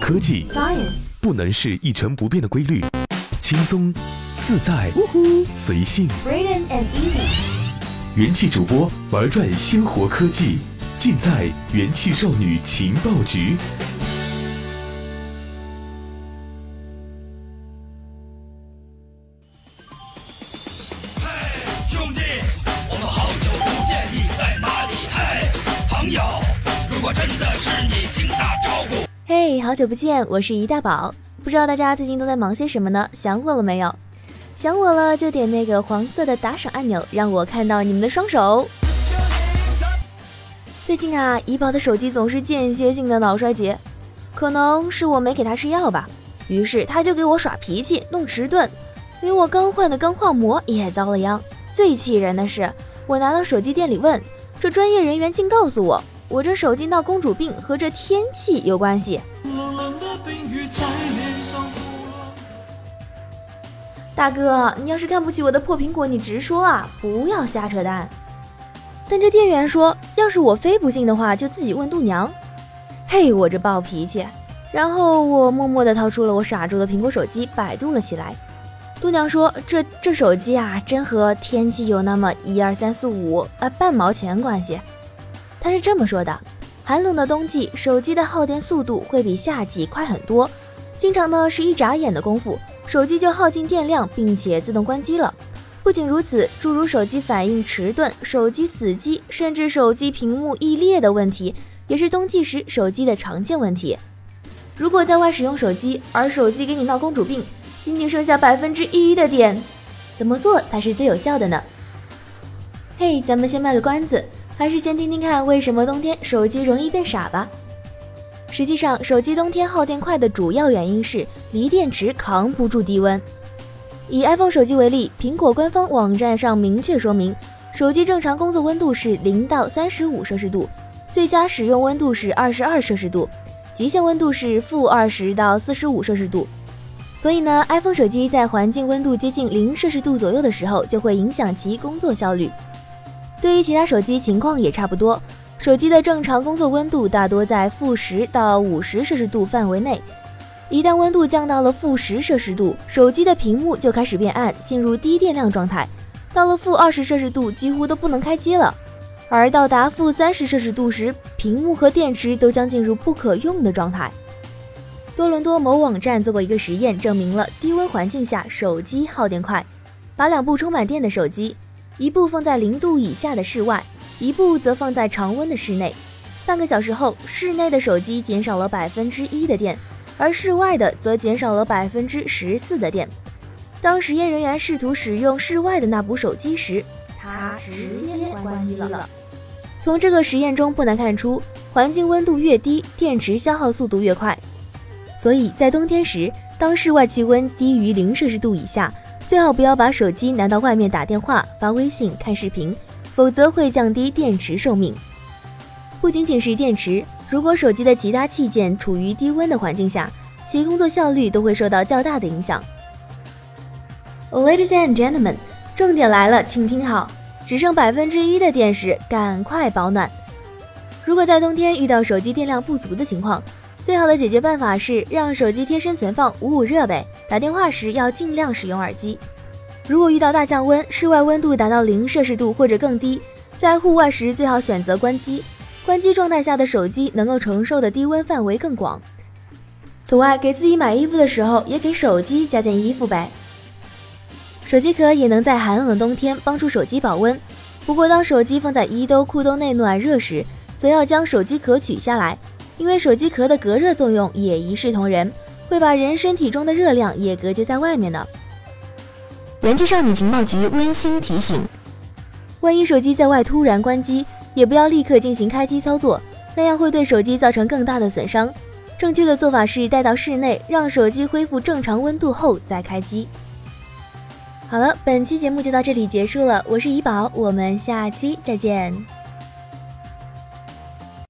科技 Science 不能是一成不变的规律，轻松、自在、随性。Braden and Easy 元气主播玩转鲜活科技，尽在元气少女情报局。兄弟，我们好久不见，你在哪里？嘿，朋友，如果真的是你，请打招呼。嘿好久不见，我是一大宝。不知道大家最近都在忙些什么呢？想我了没有？想我了就点那个黄色的打赏按钮，让我看到你们的双手。最近啊，怡宝的手机总是间歇性的脑衰竭，可能是我没给他吃药吧。于是他就给我耍脾气，弄迟钝，连我刚换的钢化膜也遭了殃。最气人的是，我拿到手机店里问，这专业人员竟告诉我，我这手机闹公主病和这天气有关系。冷冷的冰雨在脸上大哥，你要是看不起我的破苹果，你直说啊，不要瞎扯淡。但这店员说，要是我非不信的话，就自己问度娘。嘿，我这暴脾气。然后我默默地掏出了我傻住的苹果手机，百度了起来。度娘说，这这手机啊，真和天气有那么一二三四五啊半毛钱关系。他是这么说的：寒冷的冬季，手机的耗电速度会比夏季快很多，经常呢是一眨眼的功夫。手机就耗尽电量，并且自动关机了。不仅如此，诸如手机反应迟钝、手机死机，甚至手机屏幕易裂的问题，也是冬季时手机的常见问题。如果在外使用手机，而手机给你闹公主病，仅仅剩下百分之一的电，怎么做才是最有效的呢？嘿，咱们先卖个关子，还是先听听看为什么冬天手机容易变傻吧。实际上，手机冬天耗电快的主要原因是锂电池扛不住低温。以 iPhone 手机为例，苹果官方网站上明确说明，手机正常工作温度是零到三十五摄氏度，最佳使用温度是二十二摄氏度，极限温度是负二十到四十五摄氏度。所以呢，iPhone 手机在环境温度接近零摄氏度左右的时候，就会影响其工作效率。对于其他手机情况也差不多。手机的正常工作温度大多在负十到五十摄氏度范围内，一旦温度降到了负十摄氏度，手机的屏幕就开始变暗，进入低电量状态。到了负二十摄氏度，几乎都不能开机了。而到达负三十摄氏度时，屏幕和电池都将进入不可用的状态。多伦多某网站做过一个实验，证明了低温环境下手机耗电快。把两部充满电的手机，一部放在零度以下的室外。一部则放在常温的室内，半个小时后，室内的手机减少了百分之一的电，而室外的则减少了百分之十四的电。当实验人员试图使用室外的那部手机时，它直接关机了。从这个实验中不难看出，环境温度越低，电池消耗速度越快。所以在冬天时，当室外气温低于零摄氏度以下，最好不要把手机拿到外面打电话、发微信、看视频。否则会降低电池寿命。不仅仅是电池，如果手机的其他器件处于低温的环境下，其工作效率都会受到较大的影响。Ladies and gentlemen，重点来了，请听好，只剩百分之一的电时，赶快保暖。如果在冬天遇到手机电量不足的情况，最好的解决办法是让手机贴身存放，捂捂热呗。打电话时要尽量使用耳机。如果遇到大降温，室外温度达到零摄氏度或者更低，在户外时最好选择关机。关机状态下的手机能够承受的低温范围更广。此外，给自己买衣服的时候，也给手机加件衣服呗。手机壳也能在寒冷的冬天帮助手机保温。不过，当手机放在衣兜、裤兜内暖热时，则要将手机壳取下来，因为手机壳的隔热作用也一视同仁，会把人身体中的热量也隔绝在外面呢。人气少女情报局温馨提醒：万一手机在外突然关机，也不要立刻进行开机操作，那样会对手机造成更大的损伤。正确的做法是带到室内，让手机恢复正常温度后再开机。好了，本期节目就到这里结束了，我是怡宝，我们下期再见。